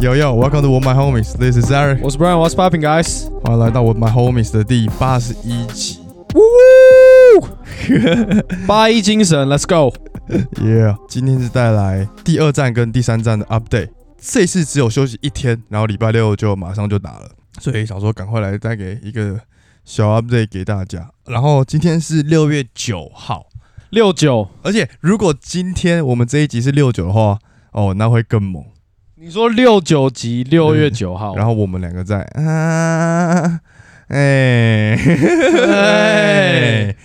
Yo yo, welcome to With My Homies. This is Eric. 我是 Brian，What's popping guys？欢迎来到 With My Homies 的第八十一集。八一精神，Let's go！ Yeah，今天是带来第二站跟第三站的 update。 这次只有休息一天，然后礼拜六就马上就打了，所以想说赶快来带给一个小 update 给大家。然后今天是六月九号，六九，而且如果今天我们这一集是六九的话，哦，那会更猛。你说六九集六月九号，然后我们两个在啊，哎，哎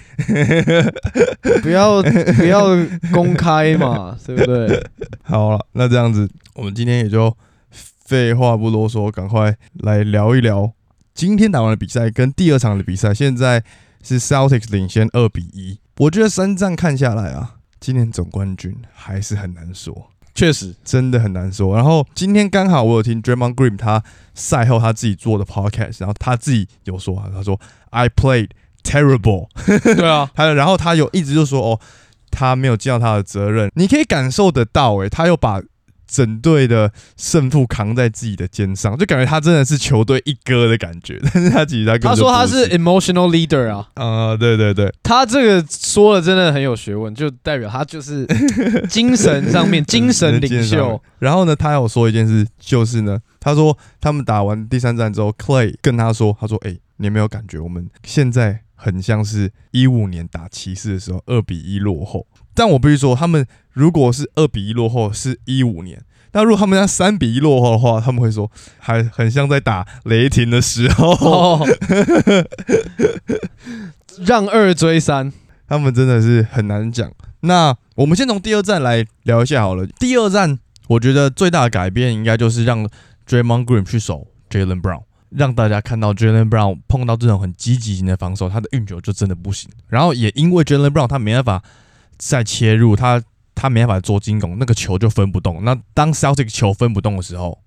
不要不要公开嘛，对不对？好了，那这样子，我们今天也就废话不多说，赶快来聊一聊今天打完的比赛跟第二场的比赛。现在是 Celtics 领先二比一，我觉得三战看下来啊，今年总冠军还是很难说。确实，真的很难说。然后今天刚好我有听 Draymond Green 他赛后他自己做的 podcast，然后他自己有说啊，他说 I played terrible，对啊，他然后他有一直就说哦，他没有尽到他的责任，你可以感受得到，诶，他又把整队的胜负扛在自己的肩上，就感觉他真的是球队一哥的感觉。但是他其实他他说他是 emotional leader 啊，啊、对对对，他这个说的真的很有学问，就代表他就是 精神上面精神领袖。然后呢，他有说一件事，就是呢，他说他们打完第三战之后，Clay 跟他说，他说，哎、你有没有感觉我们现在很像是一五年打骑士的时候二比一落后？但我必须说，他们如果是二比一落后，是一五年。那如果他们家三比一落后的话，他们会说还很像在打雷霆的时候。哦，让二追三，他们真的是很难讲。那我们先从第二站来聊一下好了。第二站，我觉得最大的改变应该就是让 Draymond Green 去守 Jalen Brown，让大家看到 Jalen Brown 碰到这种很积极型的防守，他的运球就真的不行。然后也因为 Jalen Brown 他没办法再切入，他他没办法做进攻，那个球就分不动。那当 Celtic 球分不动的时候，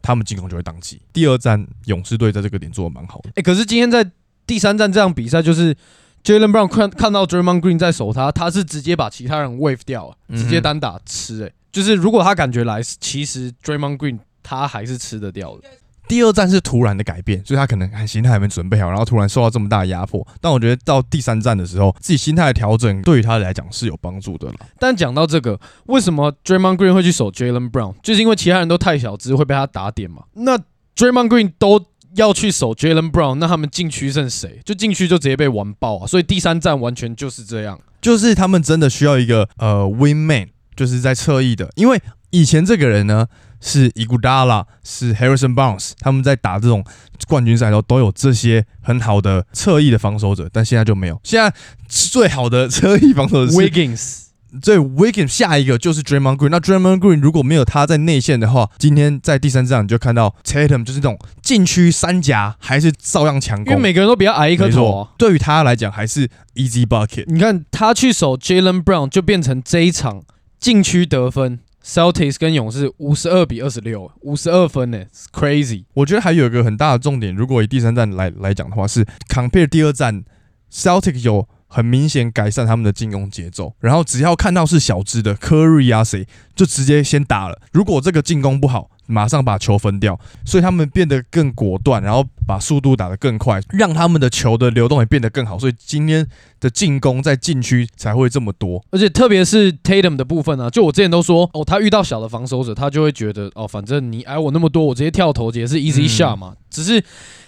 他们进攻就会宕机。第二站，勇士队在这个点做的蛮好的。哎、可是今天在第三站这样比赛，就是 Jalen Brown 看看到 Draymond Green 在守他，他是直接把其他人 wave 掉，直接单打吃、哎，就是如果他感觉来，其实 Draymond Green 他还是吃得掉的。第二站是突然的改变，所以他可能还心态还没准备好，然后突然受到这么大的压迫。但我觉得到第三站的时候，自己心态的调整对于他来讲是有帮助的了。但讲到这个，为什么 Draymond Green 会去守 Jalen Brown？就是因为其他人都太小只，会被他打点嘛。那 Draymond Green 都要去守 Jalen Brown，那他们禁区剩谁？就禁区就直接被完爆啊！所以第三站完全就是这样。就是他们真的需要一个呃 win man，就是在侧翼的，因为以前这个人呢是伊古达拉，是 Harrison Barnes，他们在打这种冠军赛的时候都有这些很好的侧翼的防守者，但现在就没有。现在最好的侧翼防守者是 Wiggins 所以 Wiggins 下一个就是 Draymond Green。那 Draymond Green 如果没有他在内线的话，今天在第三场你就看到 Tatum 就是这种禁区三夹还是照样强攻。因为每个人都比较矮一颗头啊。，对于他来讲还是 easy bucket。你看他去守 Jalen Brown，就变成这一场禁区得分，Celtics 跟勇士五十二比二十六，五十二分呢，crazy。我觉得还有一个很大的重点，如果以第三站来来讲的话，是 compare 第二站 Celtic 有很明显改善他们的进攻节奏，然后只要看到是小只的 Curry 啊谁，就直接先打了。如果这个进攻不好，马上把球分掉，所以他们变得更果断，然后把速度打得更快，让他们的球的流动也变得更好。所以今天的进攻在禁区才会这么多。而且特别是 Tatum 的部分啊，就我之前都说，哦，他遇到小的防守者，他就会觉得，哦，反正你挨我那么多，我直接跳投也是 easy 嗯 shot 嘛。只是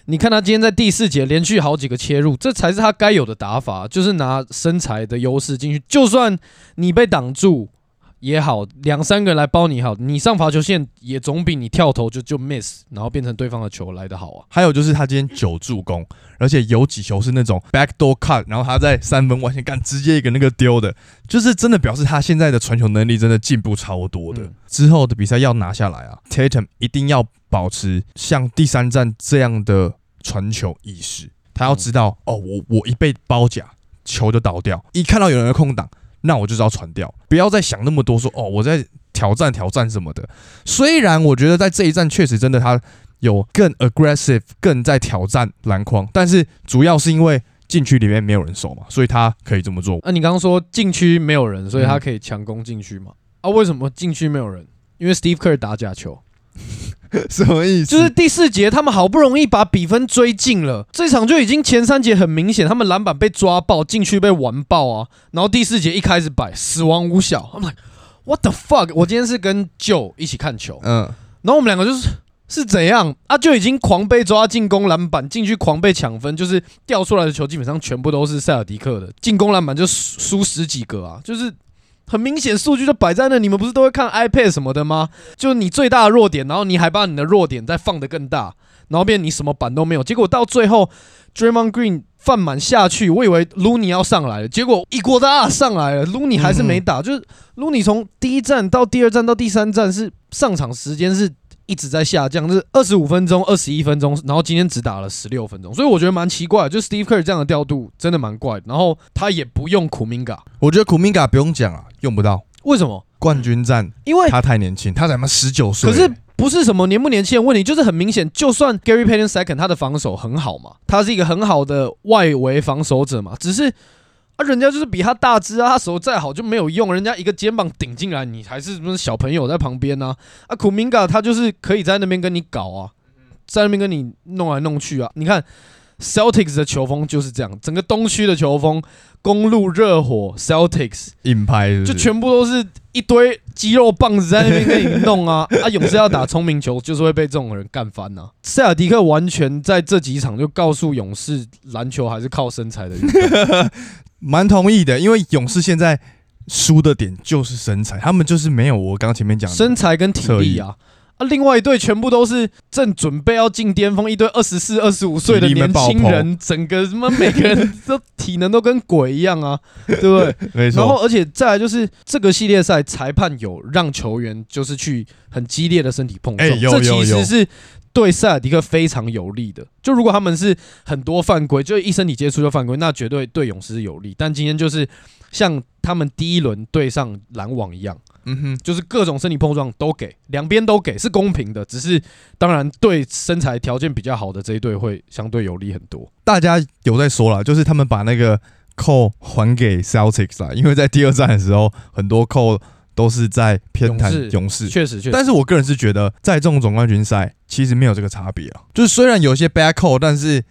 你看他今天在第四节连续好几个切入，这才是他该有的打法，就是拿身材的优势进去，就算你被挡住。也好，两三个人来包你好，你上罚球线也总比你跳投就就 miss，然后变成对方的球来的好啊。还有就是他今天九助攻，而且有几球是那种 backdoor cut，然后他在三分外线干直接一个那个丢的，就是真的表示他现在的传球能力真的进步超多的。嗯之后的比赛要拿下来啊，Tatum 一定要保持像第三站这样的传球意识，他要知道、哦，我我一被包夹，球就倒掉，一看到有人的空档。那我就是要传掉，不要再想那么多说哦，我在挑战挑战什么的。虽然我觉得在这一站确实真的他有更 aggressive，更在挑战篮筐，但是主要是因为禁区里面没有人守嘛，所以他可以这么做。那、你刚刚说禁区没有人，所以他嗯可以强攻禁区嘛？啊，为什么禁区没有人？因为 Steve Kerr 打假球，什么意思？就是第四节他们好不容易把比分追进了，这场就已经前三节很明显，他们篮板被抓爆，禁区被完爆啊，然后第四节一开始摆死亡五小，I'm like what the fuck？我今天是跟 Joe 一起看球，嗯，然后我们两个就是是怎样啊？就已经狂被抓进攻篮板，进去狂被抢分，就是掉出来的球基本上全部都是塞尔迪克的进攻篮板就输输十几个啊，就是很明显数据就摆在那。你们不是都会看 iPad 什么的吗？就你最大的弱点，然后你还把你的弱点再放得更大，然后变你什么板都没有。结果到最后，Draymond Green 犯满下去，我以为 Looney 要上来了，结果一国大上来了，Looney 还是没打，就是 Looney 从第一站到第二站到第三站是上场时间是一直在下降，就是二十五分钟、二十一分钟，然后今天只打了十六分钟，所以我觉得蛮奇怪的，就 Steve Kerr 这样的调度真的蛮怪的。然后他也不用库明嘎，我觉得库明嘎不用讲啊，用不到为什么？冠军战，因为他太年轻，他才妈十九岁。可是不是什么年不年轻的问题，就是很明显，就算 Gary Payton Second 他的防守很好嘛，他是一个很好的外围防守者嘛，只是啊，人家就是比他大只啊，他手再好就没有用，人家一个肩膀顶进来，你还是什么小朋友在旁边呢、啊？啊，库明嘎他就是可以在那边跟你搞啊，在那边跟你弄来弄去啊，你看。Celtics 的球风就是这样，整个东区的球风，公路热火 Celtics 硬拍就全部都是一堆肌肉棒子在那边跟你弄啊 啊！勇士要打聪明球，就是会被这种人干翻呐、塞尔迪克完全在这几场就告诉勇士，篮球还是靠身材的。蛮同意的，因为勇士现在输的点就是身材，他们就是没有我刚刚前面讲的身材跟体力啊。啊，另外一队全部都是正准备要进巅峰，一堆二十四、二十五岁的年轻人，整个什么每个人 都体能都跟鬼一样啊，对不对？没错然后，而且再来就是这个系列赛，裁判有让球员就是去很激烈的身体碰撞，这其实是对塞尔迪克非常有利的。就如果他们是很多犯规，就一身体接触就犯规，那绝对对勇士是有利。但今天就是像他们第一轮对上篮网一样，嗯哼，就是各种身体碰撞都给，两边都给，是公平的。只是当然对身材条件比较好的这一队会相对有利很多。大家有在说了，就是他们把那个扣还给 Celtics 啦，因为在第二战的时候，很多扣都是在偏袒勇士勇士。确实，确实，但是我个人是觉得，在这种总冠军赛，其实没有这个差别啊。就是虽然有些 back call，但是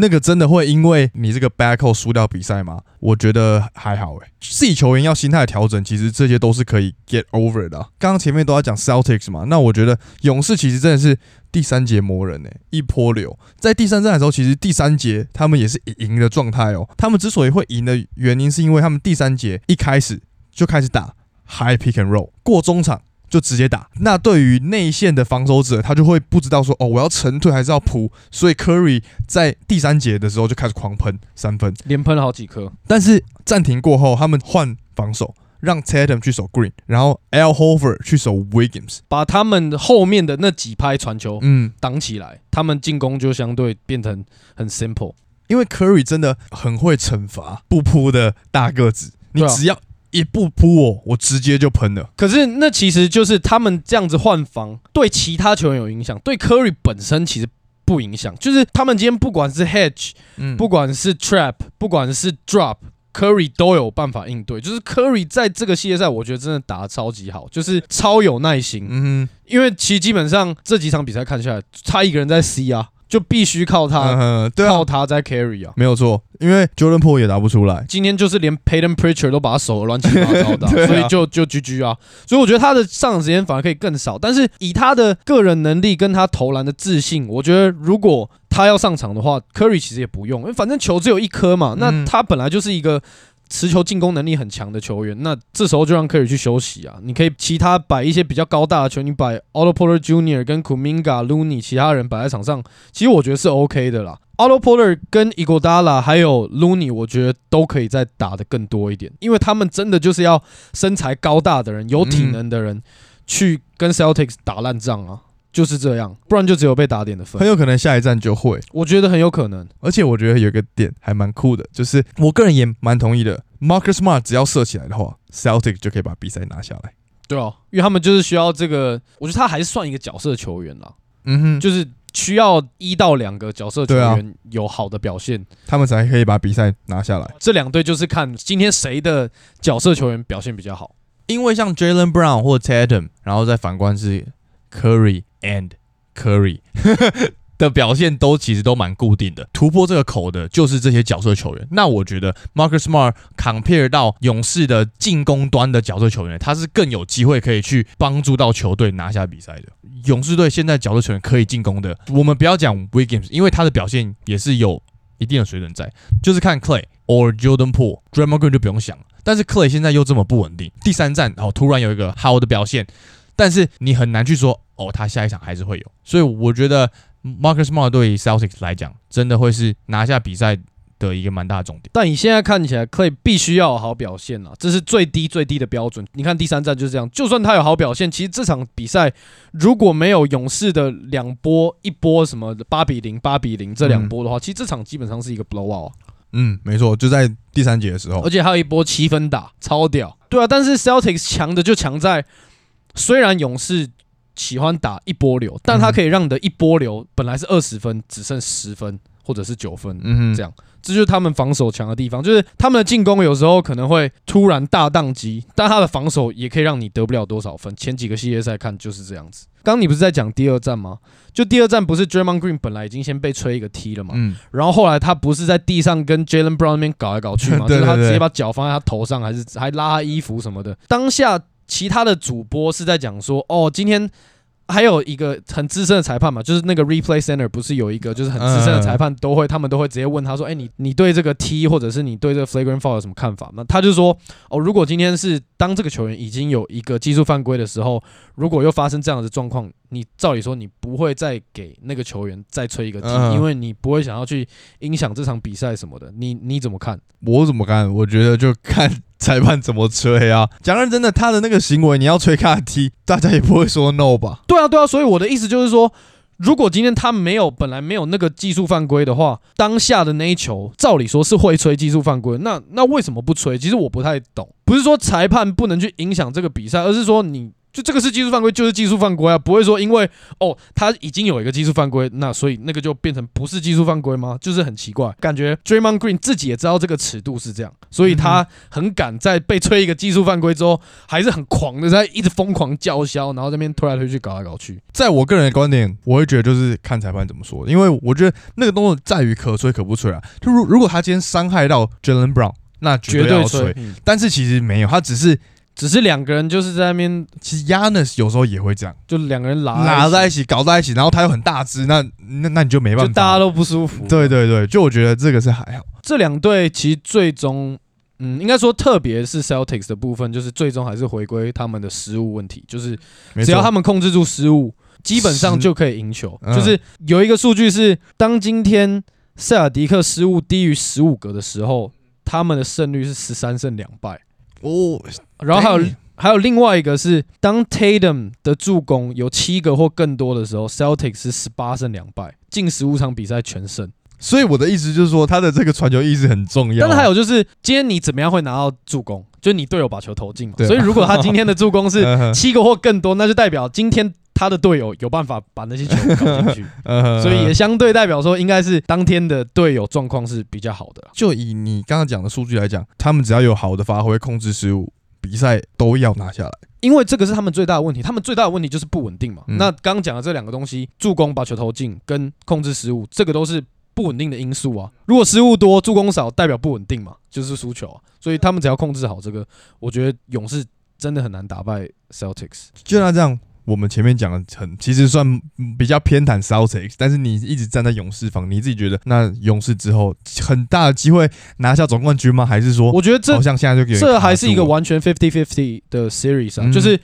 那个真的会因为你这个 back call 输掉比赛吗？我觉得还好诶、自己球员要心态调整，其实这些都是可以 get over 的、刚刚前面都在讲 Celtics 嘛，那我觉得勇士其实真的是第三节魔人诶、一波流。在第三战的时候，其实第三节他们也是赢的状态哦。他们之所以会赢的原因，是因为他们第三节一开始就开始打 high pick and roll，过中场就直接打。那对于内线的防守者，他就会不知道说，哦，我要沉退还是要扑。所以 Curry 在第三节的时候就开始狂喷三分，连喷了好几颗。但是暂停过后，他们换防守，让 Tatum 去守 Green，然后 Al Hofer 去守 Wiggins。把他们后面的那几拍传球嗯，挡起来，他们进攻就相对变成很 simple。因为 Curry 真的很会惩罚不扑的大个子，你只要一不扑我，我直接就喷了。可是那其实就是他们这样子换防，对其他球员有影响，对 Curry 本身其实不影响。就是他们今天不管是 hedge，嗯不管是 trap，不管是 drop。Curry 都有办法应对，就是 Curry 在这个系列赛，我觉得真的打得超级好，就是超有耐心。嗯因为其实基本上这几场比赛看下来，他一个人在 C 啊，就必须靠，他，嗯哼，对啊靠，他在 carry 啊。没有错，因为 Jordan Po 也打不出来。今天就是连 Payton Pritchard 都把他守的乱七八糟的啊、啊所以就就 GG 啊。所以我觉得他的上场时间反而可以更少，但是以他的个人能力跟他投篮的自信，我觉得如果他要上场的话，Curry 其实也不用，因为反正球只有一颗嘛。那嗯他本来就是一个。持球进攻能力很强的球员，那这时候就让 Curry 去休息啊。你可以其他摆一些比较高大的球，你摆 Otto Porter Jr. 跟 Kuminga、Looney 其他人摆在场上，其实我觉得是 OK 的啦。Otto Porter 跟 Iguodala 还有 Looney，我觉得都可以再打的更多一点，因为他们真的就是要身材高大的人、有体能的人去跟 Celtics 打烂仗啊，就是这样，不然就只有被打点的分。很有可能下一站就会，我觉得很有可能。而且我觉得有一个点还蛮酷的，就是我个人也蛮同意的。Marcus Smart 只要射起来的话，Celtic 就可以把比赛拿下来。对啊，因为他们就是需要这个，我觉得他还是算一个角色球员啦，嗯哼，就是需要一到两个角色球员有好的表现，他们才可以把比赛拿下来。这两队就是看今天谁的角色球员表现比较好。因为像 Jalen Brown 或 Tatum，然后再反观是 Curry and Curry 的表现都其实都蛮固定的，突破这个口的就是这些角色球员。那我觉得 Marcus Smart compare 到勇士的进攻端的角色球员，他是更有机会可以去帮助到球队拿下比赛的。勇士队现在角色球员可以进攻的，我们不要讲 Wiggins，因为他的表现也是有一定的水准在，就是看 Clay or Jordan Poole，Draymond Green 就不用想了。但是 Clay 现在又这么不稳定，第三站哦突然有一个好的表现，但是你很难去说哦他下一场还是会有，所以我觉得 Marcus Smart 对于 Celtics 来讲，真的会是拿下比赛的一个蛮大的重点。但你现在看起来，Clay 必须要有好表现啊，这是最低最低的标准。你看第三站就是这样，就算他有好表现，其实这场比赛如果没有勇士的两波，一波什么八比零、八比零这两波的话，其实这场基本上是一个 blowout，啊嗯，没错，就在第三节的时候而，且还有一波七分打，超屌。对啊，但是 Celtics 强的就强在，虽然勇士喜欢打一波流，但他可以让你的一波流本来是二十分，只剩十分或者是九分，嗯哼，这样这就是他们防守强的地方，就是他们的进攻有时候可能会突然大宕机，但他的防守也可以让你得不了多少分。前几个系列赛看就是这样子。刚刚你不是在讲第二战吗？就第二战不是 Draymond Green 本来已经先被吹一个踢了嘛，嗯，然后后来他不是在地上跟 Jalen Brown 那边搞来搞去嘛，就是他直接把脚放在他头上，还是还拉他衣服什么的。当下其他的主播是在讲说，哦，今天还有一个很资深的裁判嘛，就是那个 replay center 不是有一个就是很资深的裁判都会，他们都会直接问他说，哎、你你对这个 T 或者是你对这个 flagrant foul 有什么看法？那他就说，哦，如果今天是当这个球员已经有一个技术犯规的时候，如果又发生这样的状况，你照理说你不会再给那个球员再吹一个 T，、嗯因为你不会想要去影响这场比赛什么的。你你怎么看？我怎么看？我觉得就看裁判怎么吹啊。讲认真的，他的那个行为，你要吹卡踢，大家也不会说 no 吧？对啊，对啊，所以我的意思就是说，如果今天他没有本来没有那个技术犯规的话，当下的那一球，照理说是会吹技术犯规，那那为什么不吹？其实我不太懂，不是说裁判不能去影响这个比赛，而是说你。就这个是技术犯规，就是技术犯规啊，不会说因为哦他已经有一个技术犯规，那所以那个就变成不是技术犯规吗？就是很奇怪，感觉 Draymond Green 自己也知道这个尺度是这样，所以他很敢在被吹一个技术犯规之后，还是很狂的在一直疯狂叫嚣，然后在那边推来推去，搞来搞去。在我个人的观点，我会觉得就是看裁判怎么说，因为我觉得那个动作在于可吹可不吹啊。就如如果他今天伤害到 Jalen Brown，那绝绝对对要吹。嗯但是其实没有，他只是只是两个人就是在那边，其实 Yanis 有时候也会这样，就两个人拉拉在在一起搞在一起，然后他又很大只，那那那你就没，办法。就大家都不舒服。对，对对，就我觉得这个是还好。这两队其实最终，嗯，应该说特别是 Celtics 的部分，就是最终还是回归他们的失误问题，就是只要他们控制住失误，基本上就可以赢球。嗯就是有一个数据是，当今天塞尔迪克失误低于十五个的时候，他们的胜率是十三胜两败。哦，然后还有还有另外一个是，当 Tatum 的助攻有七个或更多的时候，Celtics 是十八胜两败，近十五场比赛全胜。所以我的意思就是说，他的这个传球意识很重要。但是还有就是，今天你怎么样会拿到助攻？就你队友把球投进嘛。所以如果他今天的助攻是 七个或更多，那就代表今天他的队友有办法把那些球搞进去。所以也相对代表说，应该是当天的队友状况是比较好的。就以你刚刚讲的数据来讲，他们只要有好的发挥、控制失误，比赛都要拿下来。因为这个是他们最大的问题，他们最大的问题就是不稳定嘛。嗯那刚刚讲的这两个东西，助攻把球投进跟控制失误，这个都是不稳定的因素啊。如果失误多，助攻少，代表不稳定嘛，就是输球啊。所以他们只要控制好这个，我觉得勇士真的很难打败 Celtics。就像这样，我们前面讲的很，其实算嗯比较偏袒 Celtics，但是你一直站在勇士方，你自己觉得那勇士之后很大的机会拿下总冠军吗？还是说我觉得这好像现在就这还是一个完全 fifty fifty 的 series 啊，嗯。就是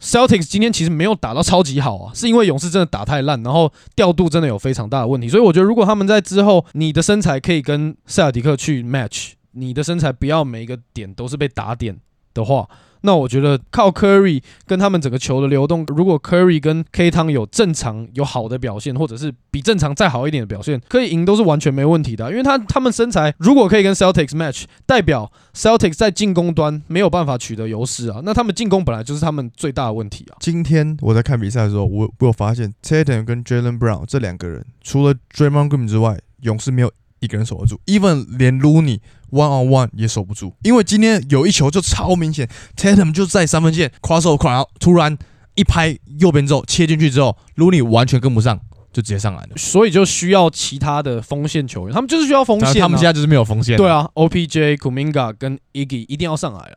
Celtics 今天其实没有打到超级好啊，是因为勇士真的打太烂，然后调度真的有非常大的问题，所以我觉得如果他们在之后，你的身材可以跟塞尔迪克去 match，你的身材不要每一个点都是被打点的话，那我觉得靠 Curry 跟他们整个球的流动，如果 Curry 跟 K 汤有正常有好的表现，或者是比正常再好一点的表现，可以赢都是完全没问题的。因为他他们身材如果可以跟 Celtics match，代表 Celtics 在进攻端没有办法取得优势啊。那他们进攻本来就是他们最大的问题啊。今天我在看比赛的时候，我我有发现 Tatum 跟 Jalen Brown 这两个人，除了 Draymond Green 之外，勇士没有一个人守得住，even 连 Looney one on one 也守不住。因为今天有一球就超明显，Tatum 就在三分线 cross over，然后突然一拍右边之后切进去之后，Looney 完全跟不上，就直接上来了。所以就需要其他的锋线球员，他们就是需要锋线、啊。他们现在就是没有锋线。对，啊，OPJ、Kuminga 跟 Iggy 一定要上来了。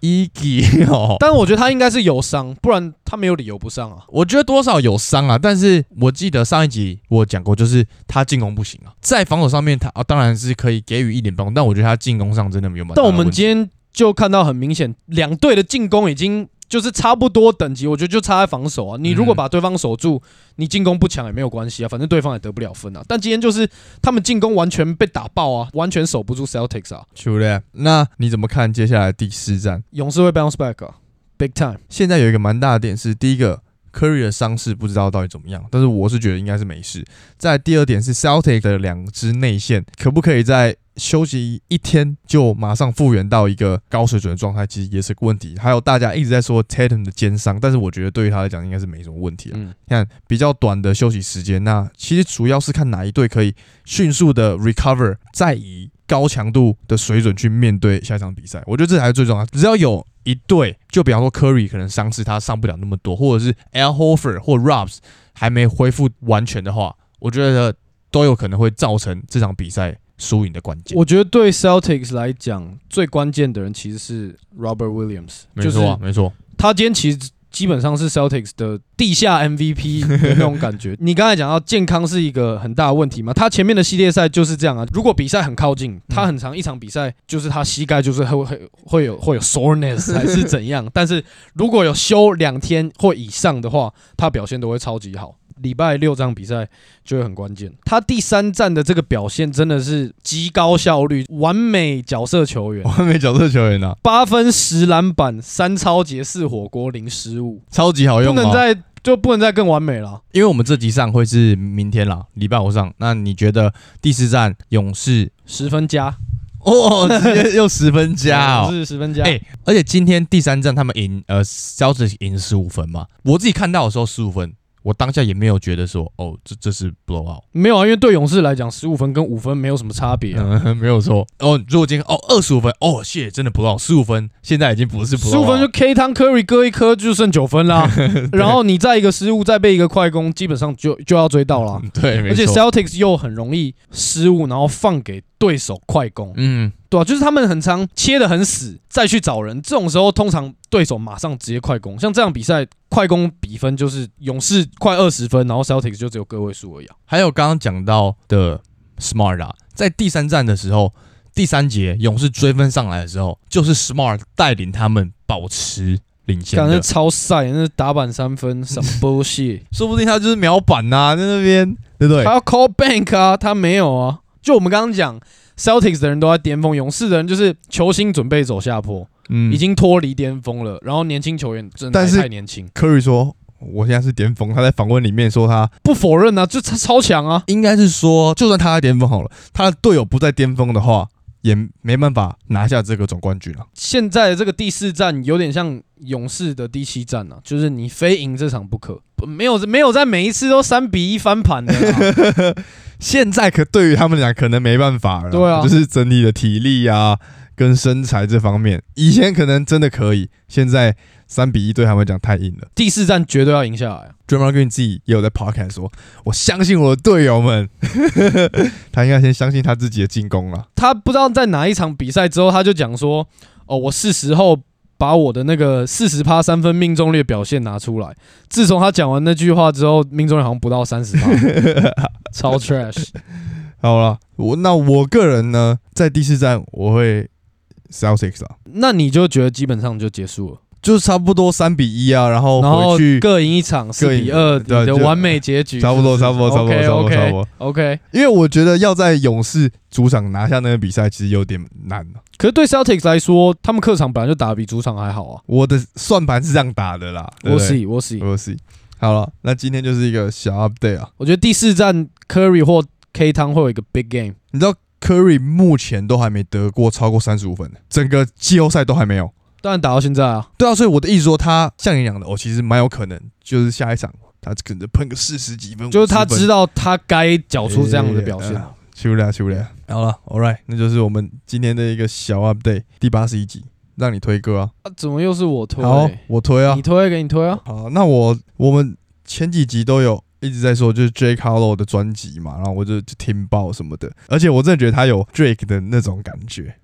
伊基哦，但我觉得他应该是有伤，不然他没有理由不上啊。我觉得多少有伤啊，但是我记得上一集我讲过，就是他进攻不行啊，在防守上面他啊当然是可以给予一点帮助，但我觉得他进攻上真的没有但我们今天就看到很明显，两队的进攻已经就是差不多等级，我觉得就差在防守啊。你如果把对方守住，你进攻不强也没有关系啊，反正对方也得不了分啊。但今天就是他们进攻完全被打爆啊，完全守不住 Celtics 啊，对的。那你怎么看接下来第四战？勇士会 bounce back 啊，big time。现在有一个蛮大的点是，第一个 Curry 的伤势不知道到底怎么样，但是我是觉得应该是没事。在第二点是 Celtics 的两支内线可不可以在休息一天就马上复原到一个高水准的状态，其实也是个问题。还有大家一直在说 Tatum 的肩伤，但是我觉得对于他来讲应该是没什么问题啊。嗯，看比较短的休息时间，那其实主要是看哪一队可以迅速的 recover，再以高强度的水准去面对下一场比赛。我觉得这才是最重要的。只要有一队，就比方说 Curry 可能伤势他上不了那么多，或者是 Al Horford 或 Robs 还没恢复完全的话，我觉得都有可能会造成这场比赛输赢的关键。我觉得对 Celtics 来讲，最关键的人其实是 Robert Williams，没错啊，没错。他今天其实基本上是 Celtics 的地下 MVP 的那种感觉。你刚才讲到健康是一个很大的问题嘛？他前面的系列赛就是这样啊。如果比赛很靠近，他很长一场比赛就是他膝盖就是会会会有会有 soreness 还是怎样？但是如果有休两天或以上的话，他表现都会超级好。礼拜六这场比赛就会很关键。他第三站的这个表现真的是极高效率、完美角色球员，完美角色球员啊，八分十篮板三超节四火锅零失误，超级好用不能再就不能再更完美了。因为我们这集上会是明天啦，礼拜五上。那你觉得第四站勇士十分加哦，直接又十分加哦。是十分加。哎、而且今天第三站他们赢，呃，肖子赢十五分嘛。我自己看到的时候十五分，我当下也没有觉得说，哦，这这是 blow out，没有啊，因为对勇士来讲，十五分跟五分没有什么差别、啊。嗯，没有错。哦，如果今天哦二十五分，哦，谢，真的 blow out，十五分现在已经不是 blow out，十五分就 K 汤 Curry 割一颗就剩九分啦，然后你再一个失误，再被一个快攻，基本上就就要追到了。嗯对，而且错。Celtics 又很容易失误，然后放给对手快攻，嗯，对啊，就是他们很常切的很死，再去找人，这种时候通常对手马上直接快攻。像这样比赛，快攻比分就是勇士快二十分，然后 Celtics 就只有个位数而已啊。还有刚刚讲到的 Smart 啊，在第三站的时候，第三节勇士追分上来的时候，就是 Smart 带领他们保持领先感觉的，超晒，那是打板三分，什么 bullshit？说不定他就是秒板呐、在那边，对不对他？要 call bank 啊，他没有啊。就我们刚刚讲，Celtics 的人都在巅峰，勇士的人就是球星准备走下坡，嗯已经脱离巅峰了。然后年轻球员真是太年轻，Curry 说，我现在是巅峰。他在访问里面说他，不否认啊，就他超强啊。应该是说，就算他在巅峰好了，他的队友不在巅峰的话，也没办法拿下这个总冠军了。现在的这个第四战有点像勇士的第七战啊，就是你非赢这场不可，不没有没有在每一次都三比一翻盘的啊、现在可对于他们俩可能没办法了，对啊就是整体的体力啊跟身材这方面，以前可能真的可以，现在三比一对他们讲太硬了。第四战绝对要赢下来啊。Draymond Green 自己也有在 podcast 说，我相信我的队友们，他应该先相信他自己的进攻了。他不知道在哪一场比赛之后，他就讲说：“哦，我是时候把我的那个四十趴三分命中率表现拿出来。”自从他讲完那句话之后，命中率好像不到三十趴，超 trash。好了，我那我个人呢，在第四站我会 Celtics 啊，那你就觉得基本上就结束了？就是差不多三比一啊，然后然后回去各赢一场，四比二，的完美结局，差不多，差不多，差不多，差不多，差不 OK 多。OK。因为我觉得要在勇士主场拿下那个比赛，其实有点难啊可是对 Celtics 来说，他们客场本来就打得比主场还好啊。我的算盘是这样打的啦，我不对 see，我 see。我 see。好了，那今天就是一个小 update 啊。我觉得第四站 Curry 或 K 汤会有一个 big game。你知道 Curry 目前都还没得过超过三十五分的，整个季后赛都还没有。当然打到现在啊，对啊，所以我的意思说，他像你讲的，哦，其实蛮有可能，就是下一场他可能喷个四十几分，就是他知道道他该缴出这样的表现。修了修了。好了，All right，那就是我们今天的一个小 update，第八十一集，让你推歌啊。啊，怎么又是我推？好，我推啊你。推给你推啊。好，那我我们前几集都有一直在说，就是 Drake Harlow 的专辑嘛，然后我就就听爆什么的，而且我真的觉得他有 Drake 的那种感觉，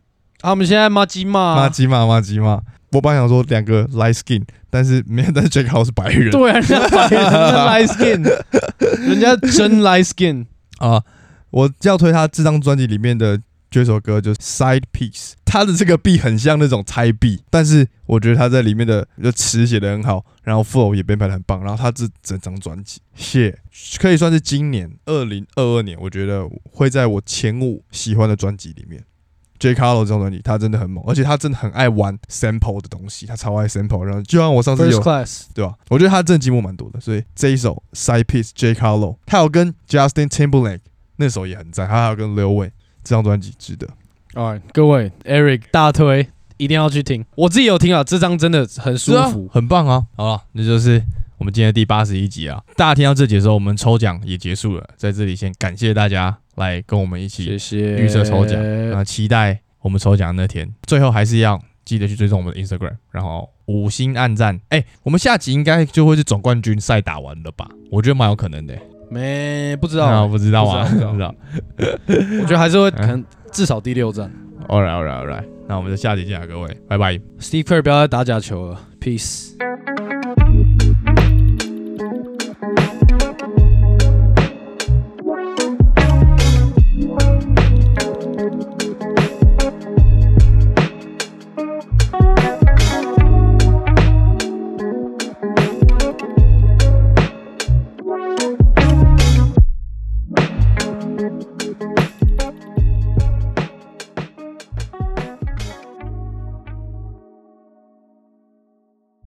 啊我们现在骂鸡骂啊，妈鸡嘛妈鸡嘛。我本来想说两个 light skin，但是没有，但是 Harlow 是白人对啊，人家白人 light skin，人家真 light skin。啊。我要推他这张专辑里面的这首歌，就是 Side Piece。他的这个 B 很像那种猜 B，但是我觉得他在里面的就词写的很好，然后 flow 也编排的很棒，然后他这整张专辑，谢可以算是今年二零二二年，我觉得会在我前五喜欢的专辑里面。J. Carlo 这张专辑，他真的很猛，而且他真的很爱玩 sample 的东西，他超爱 sample。然后就像我上次有对吧？我觉得他真的进步蛮多的，所以这一首 Side Piece J. Carlo，他有跟 Justin Timberlake 那首也很赞，他还有跟 Lil Wayne 这张专辑值得。All right，各位，Eric 大推，一定要去听。我自己有听啊，这张真的很舒服。很棒啊！好了，那就是我们今天第八十一集啊。大家听到这集的时候，我们抽奖也结束了，在这里先感谢大家来跟我们一起。预设抽奖那期待我们抽奖那天。最后还是要记得去追踪我们的 Instagram，然后五星暗赞。哎、我们下集应该就会是总冠军赛打完了吧？我觉得蛮有可能的、没不知啊道，不知道啊，不知道不知道。我觉得还是会可能至少第六站。All right, all right, all right。那我们就下集见啊，各位，拜拜。Steve Kerr 不要再打假球了，Peace。